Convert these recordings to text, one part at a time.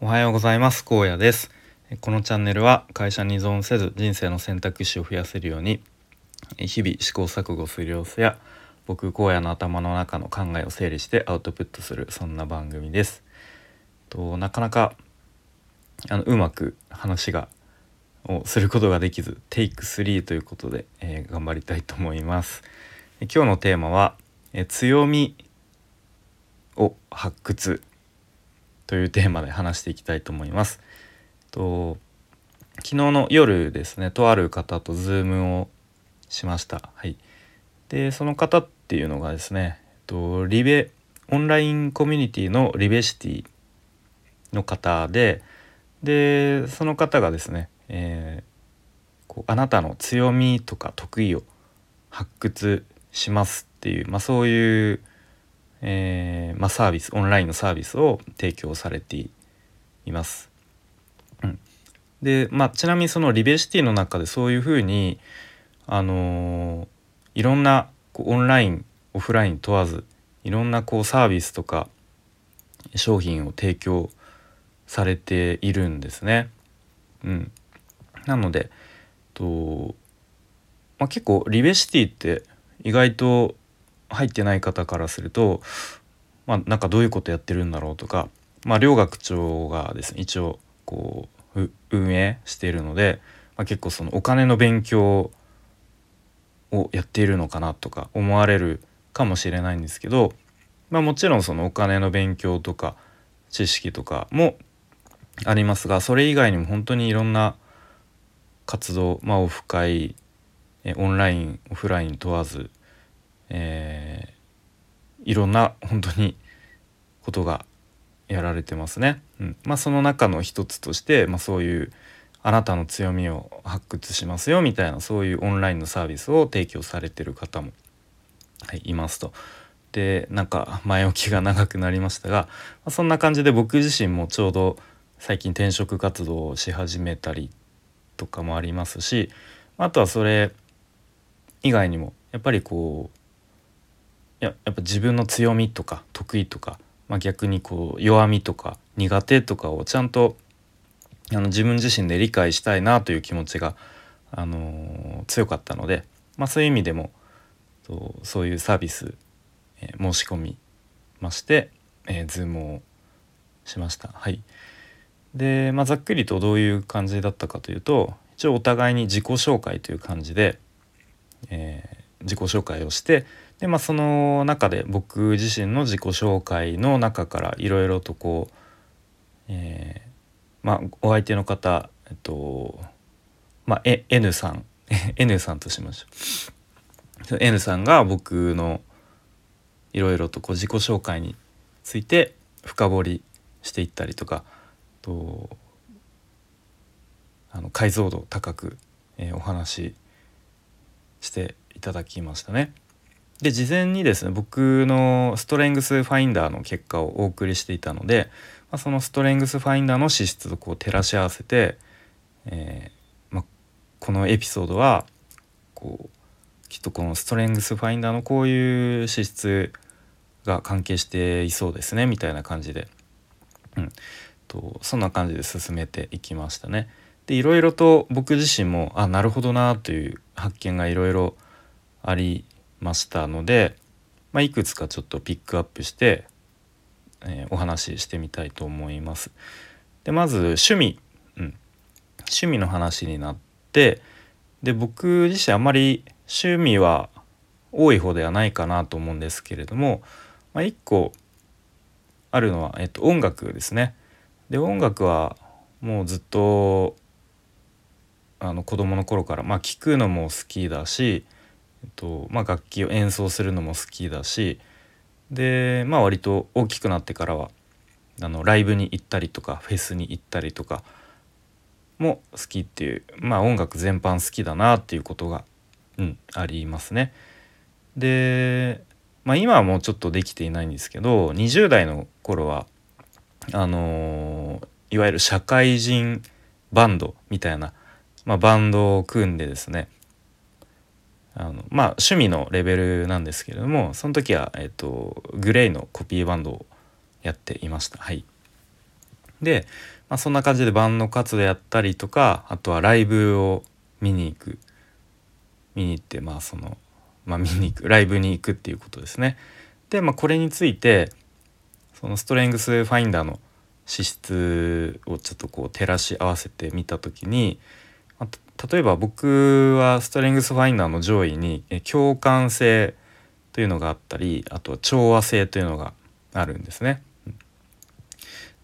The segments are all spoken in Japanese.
おはようございます。高野です。このチャンネルは会社に依存せず人生の選択肢を増やせるように日々試行錯誤する様子や僕荒野の頭の中の考えを整理してアウトプットするそんな番組です。となかなかあのうまく話がをすることができずテイク3ということで、えー、頑張りたいと思います。今日のテーマは、え強みを発掘。というテーマで話していきたいと思います。と昨日の夜ですねとある方と Zoom をしました。はい、でその方っていうのがですねとリベオンラインコミュニティのリベシティの方ででその方がですね、えー、こうあなたの強みとか得意を発掘しますっていう、まあ、そういうえー、まあ、サービスオンラインのサービスを提供されています。うん、で、まあ、ちなみにそのリベシティの中でそういうふうに、あのー、いろんなこうオンラインオフライン問わずいろんなこうサービスとか商品を提供されているんですね。うん、なのでと、まあ、結構リベシティって意外と入ってない方からすると、まあ、なんかどういうことやってるんだろうとか、まあ、両学長がですね一応こう運営しているので、まあ、結構そのお金の勉強をやっているのかなとか思われるかもしれないんですけど、まあ、もちろんそのお金の勉強とか知識とかもありますがそれ以外にも本当にいろんな活動、まあ、オフ会オンラインオフライン問わずえー、いろんな本当にことがやられてますね。うん、まあその中の一つとして、まあ、そういうあなたの強みを発掘しますよみたいなそういうオンラインのサービスを提供されてる方も、はい、いますと。でなんか前置きが長くなりましたが、まあ、そんな感じで僕自身もちょうど最近転職活動をし始めたりとかもありますしあとはそれ以外にもやっぱりこうややっぱ自分の強みとか得意とか、まあ、逆にこう弱みとか苦手とかをちゃんとあの自分自身で理解したいなという気持ちが、あのー、強かったので、まあ、そういう意味でもとそういうサービス、えー、申し込みまして、えー、ズームをしました。はい、で、まあ、ざっくりとどういう感じだったかというと一応お互いに自己紹介という感じで、えー、自己紹介をしてでまあその中で僕自身の自己紹介の中からいろいろとこう、えー、まあお相手の方えっとまあ N さん N さんとしましょう N さんが僕のいろいろとこう自己紹介について深掘りしていったりとかとあの解像度高く、えー、お話ししていただきましたね。で事前にですね僕のストレングスファインダーの結果をお送りしていたので、まあ、そのストレングスファインダーの資質とこう照らし合わせて、えー、まあ、このエピソードはこうきっとこのストレングスファインダーのこういう資質が関係していそうですねみたいな感じで、うん、とそんな感じで進めていきましたね。でいろいろと僕自身もあなるほどなという発見がいろいろありましたので、まあ、いくつかちょっとピックアップして、えー、お話ししてみたいと思います。でまず趣味、うん、趣味の話になってで僕自身あまり趣味は多い方ではないかなと思うんですけれども、まあ、1個あるのは、えっと、音楽ですね。で音楽はもうずっとあの子供の頃からまあ聞くのも好きだしえっとまあ、楽器を演奏するのも好きだしでまあ割と大きくなってからはあのライブに行ったりとかフェスに行ったりとかも好きっていうまあ音楽全般好きだなっていうことが、うん、ありますね。で、まあ、今はもうちょっとできていないんですけど20代の頃はあのー、いわゆる社会人バンドみたいな、まあ、バンドを組んでですねあのまあ趣味のレベルなんですけれどもその時は、えっと、グレイのコピーバンドをやっていました。はい、で、まあ、そんな感じでバンド活動やったりとかあとはライブを見に行く見に行ってまあそのまあ見に行くライブに行くっていうことですね。で、まあ、これについてそのストレングスファインダーの資質をちょっとこう照らし合わせてみた時に、例えば僕はストレングスファインダーの上位に共感性というのがあったりあとは調和性というのがあるんですね。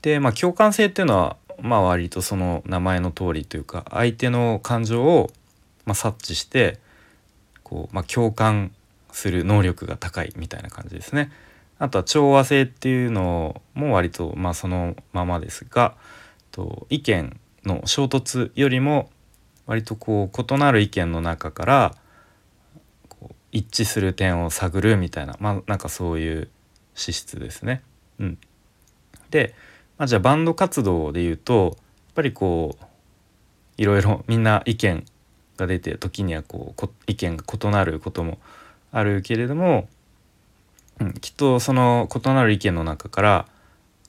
でまあ共感性っていうのはまあ割とその名前の通りというか相手の感情をまあ察知してこう、まあ、共感する能力が高いみたいな感じですね。あとは調和性っていうのも割とまあそのままですがと意見の衝突よりも割とこう異なる意見の中から一致する点を探るみたいなまあなんかそういう資質ですね。うん、で、まあ、じゃあバンド活動で言うとやっぱりこういろいろ みんな意見が出て時にはこう意見が異なることもあるけれども、うん、きっとその異なる意見の中から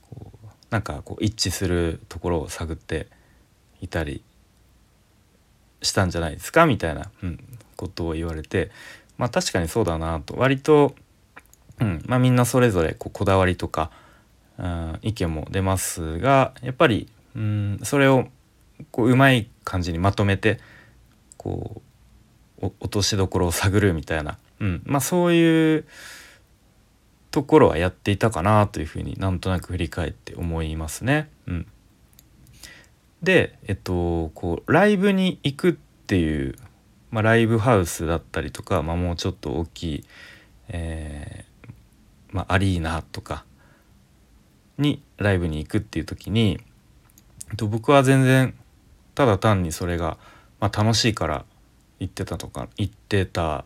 こうなんかこう一致するところを探っていたりしたんじゃないですか？みたいな、うん、ことを言われてまあ確かにそうだなと。割と、うんまあ、みんなそれぞれこうこだわりとか、うん、意見も出ますがやっぱり、うん、それをこううまい感じにまとめてこう落としどころを探るみたいな、うん、まあそういうところはやっていたかなというふうになんとなく振り返って思いますね。うん、でえっとこうライブに行くっていう、まあ、ライブハウスだったりとか、まあ、もうちょっと大きい、えーまあ、アリーナとかにライブに行くっていう時に、えっと、僕は全然ただ単にそれがまあ、楽しいから行ってたとか行ってたっ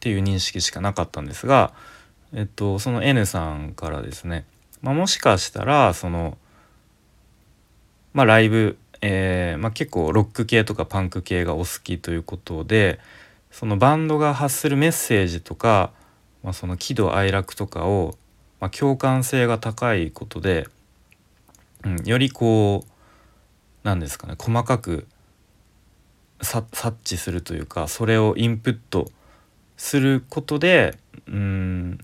ていう認識しかなかったんですが、えっと、その N さんからですね、まあ、もしかしたらその、まあ、ライブ、えーまあ、結構ロック系とかパンク系がお好きということでそのバンドが発するメッセージとか、まあ、その喜怒哀楽とかを、まあ、共感性が高いことで、うん、よりこう何ですかね細かく察知するというかそれをインプットすることでうん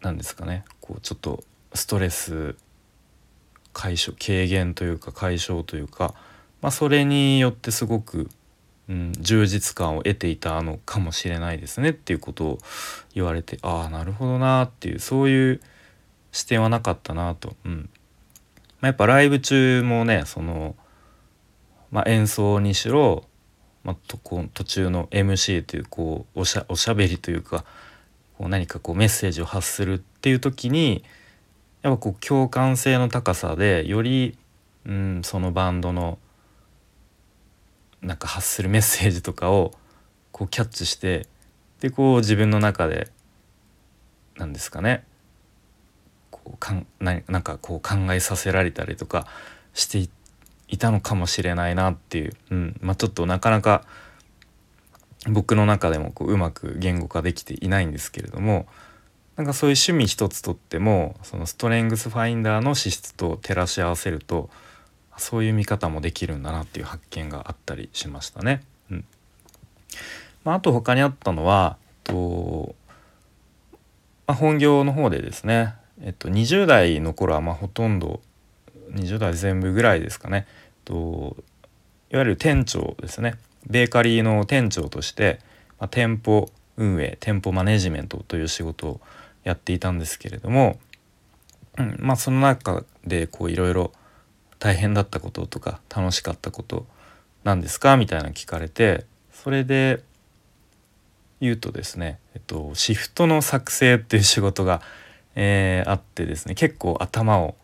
何ですかねこうちょっとストレス解消軽減というか解消というか、まあ、それによってすごく、うん、充実感を得ていたのかもしれないですねっていうことを言われてああなるほどなっていうそういう視点はなかったなと。うんまあ、やっぱライブ中もねそのまあ、演奏にしろ、まあ、とこ途中の MC というこうおしゃおしゃべりというかこう何かこうメッセージを発するっていう時にやっぱこう共感性の高さでより、うん、そのバンドのなんか発するメッセージとかをこうキャッチしてでこう自分の中で何ですかね。こうかんななんかこう考えさせられたりとかしていたのかもしれないなっていう、うん。まあ、ちょっとなかなか僕の中でもこううまく言語化できていないんですけれどもなんかそういう趣味一つとってもそのストレングスファインダーの資質と照らし合わせるとそういう見方もできるんだなっていう発見があったりしましたね。うん。まあ、あと他にあったのはと、まあ、本業の方でですね、えっと、20代の頃はまほとんど20代全部ぐらいですかね。といわゆる店長ですね。ベーカリーの店長として、まあ、店舗運営店舗マネジメントという仕事をやっていたんですけれども、うん、まあその中でこういろいろ大変だったこととか楽しかったことなんですか？みたいな聞かれてそれで言うとですね、えっと、シフトの作成っていう仕事が、えー、あってですね結構頭を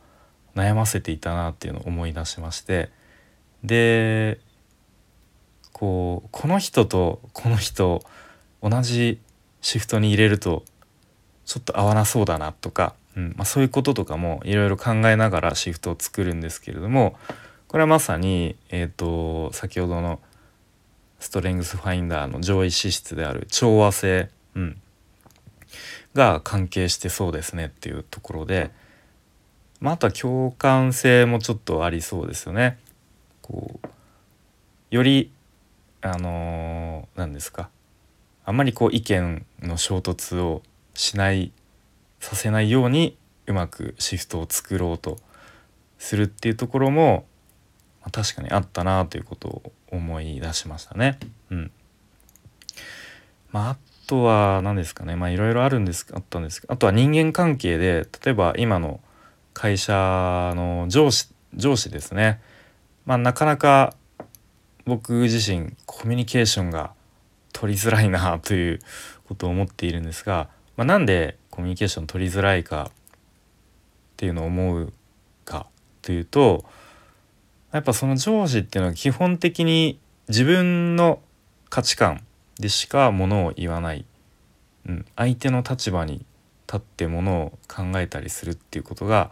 悩ませていたなっていうのを思い出しましてでこうこの人とこの人同じシフトに入れるとちょっと合わなそうだなとか、うんまあ、そういうこととかもいろいろ考えながらシフトを作るんですけれどもこれはまさに、えーと、先ほどのストレングスファインダーの上位資質である調和性、うん、が関係してそうですねっていうところでまあ、あとは共感性もちょっとありそうですよね。こうよりあの何、ー、ですかあんまりこう意見の衝突をしないさせないようにうまくシフトを作ろうとするっていうところも、まあ、確かにあったなということを思い出しましたね。うん、まあ、あとは何ですかね。まあいろいろあるんですあったんですけどあとは人間関係で例えば今の会社の上司上司ですね、まあ、なかなか僕自身コミュニケーションが取りづらいなということを思っているんですが、まあ、なんでコミュニケーション取りづらいかっていうのを思うかというとやっぱその上司っていうのは基本的に自分の価値観でしかものを言わない、うん、相手の立場に立ってものを考えたりするっていうことが、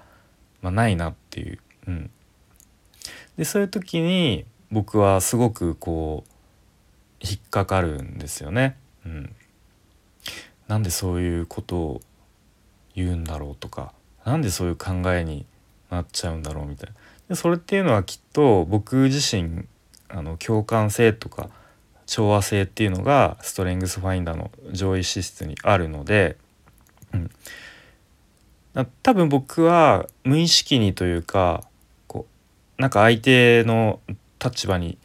まあ、ないなっていう。うん、でそういう時に僕はすごくこう引っかかるんですよね。うん、なんでそういうことを言うんだろうとかなんでそういう考えになっちゃうんだろうみたいな。でそれっていうのはきっと僕自身あの共感性とか調和性っていうのがストレングスファインダーの上位資質にあるので、うん、多分僕は無意識にというかこうなんか相手の立場に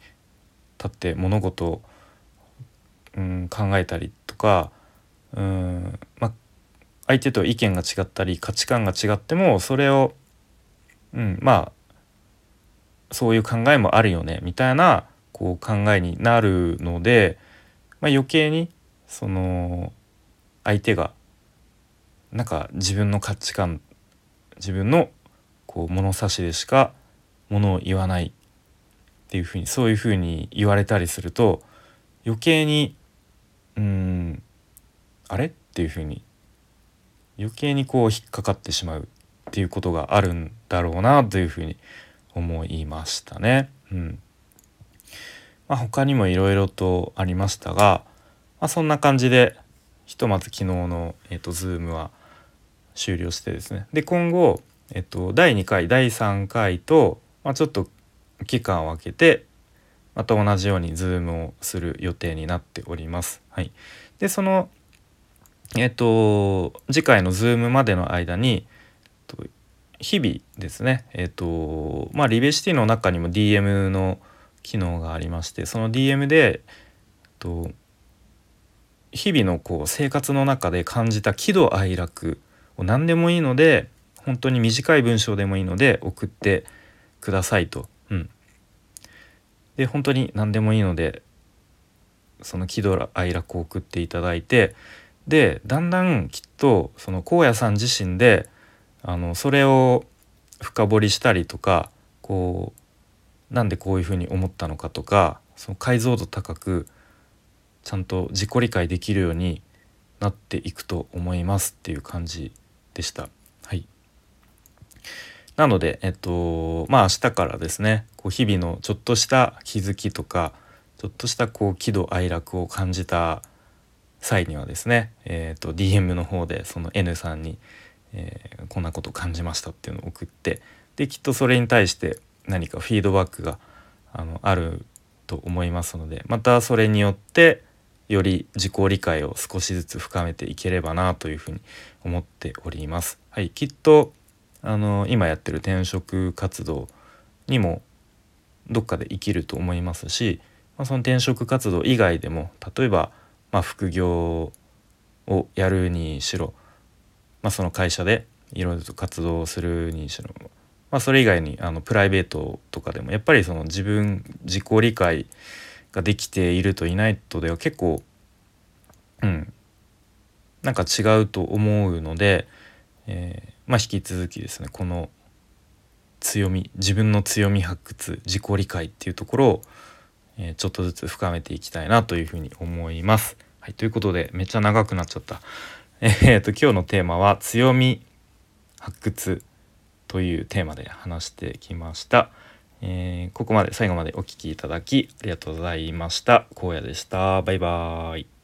立って物事を、うん、考えたりとか、うん。まあ、相手と意見が違ったり価値観が違ってもそれを、うん、まあそういう考えもあるよねみたいなこう考えになるので、まあ、余計にその相手がなんか自分の価値観自分のこう物差しでしかものを言わないっていうふうにそういうふうに言われたりすると余計にうんあれっていうふうに余計にこう引っかかってしまうっていうことがあるんだろうなというふうに思いましたね。うんまあ、他にもいろいろとありましたが、まあ、そんな感じでひとまず昨日の、えーと、Zoom は終了してですねで今後、えっと、第2回第3回と、まあ、ちょっと期間を空けてまた同じように Zoom をする予定になっております。はい、でそのえっと次回の Zoom までの間に日々ですねえっとまあリベシティの中にも DM の機能がありましてその DM で、と、日々のこう生活の中で感じた喜怒哀楽を何でもいいので本当に短い文章でもいいので送ってくださいと。うん、で本当に何でもいいのでその喜怒哀楽を送っていただいてでだんだんきっとその荒野さん自身であのそれを深掘りしたりとかこうなんでこういうふうに思ったのかとかその解像度高くちゃんと自己理解できるようになっていくと思いますっていう感じでした。はい、なのでえっとまあ明日からですねこう日々のちょっとした気づきとかちょっとしたこう喜怒哀楽を感じた際にはですね、えーと、DM の方でその N さんに、えー、こんなこと感じましたっていうのを送ってできっとそれに対して何かフィードバックがあのあると思いますのでまたそれによってより自己理解を少しずつ深めていければなというふうに思っております。はい、きっとあの今やってる転職活動にもどっかで生きると思いますし、まあ、その転職活動以外でも例えば、まあ、副業をやるにしろ、まあ、その会社でいろいろと活動するにしろまあ、それ以外にあのプライベートとかでもやっぱりその自分自己理解ができているといないとでは結構うんなんか違うと思うので、えー、まあ引き続きですねこの強み自分の強み発掘自己理解っていうところを、えー、ちょっとずつ深めていきたいなというふうに思います。はい、ということでめっちゃ長くなっちゃった。えー、と今日のテーマは強み発掘というテーマで話してきました。えー、ここまで最後までお聴きいただきありがとうございました。荒野でした。バイバーイ。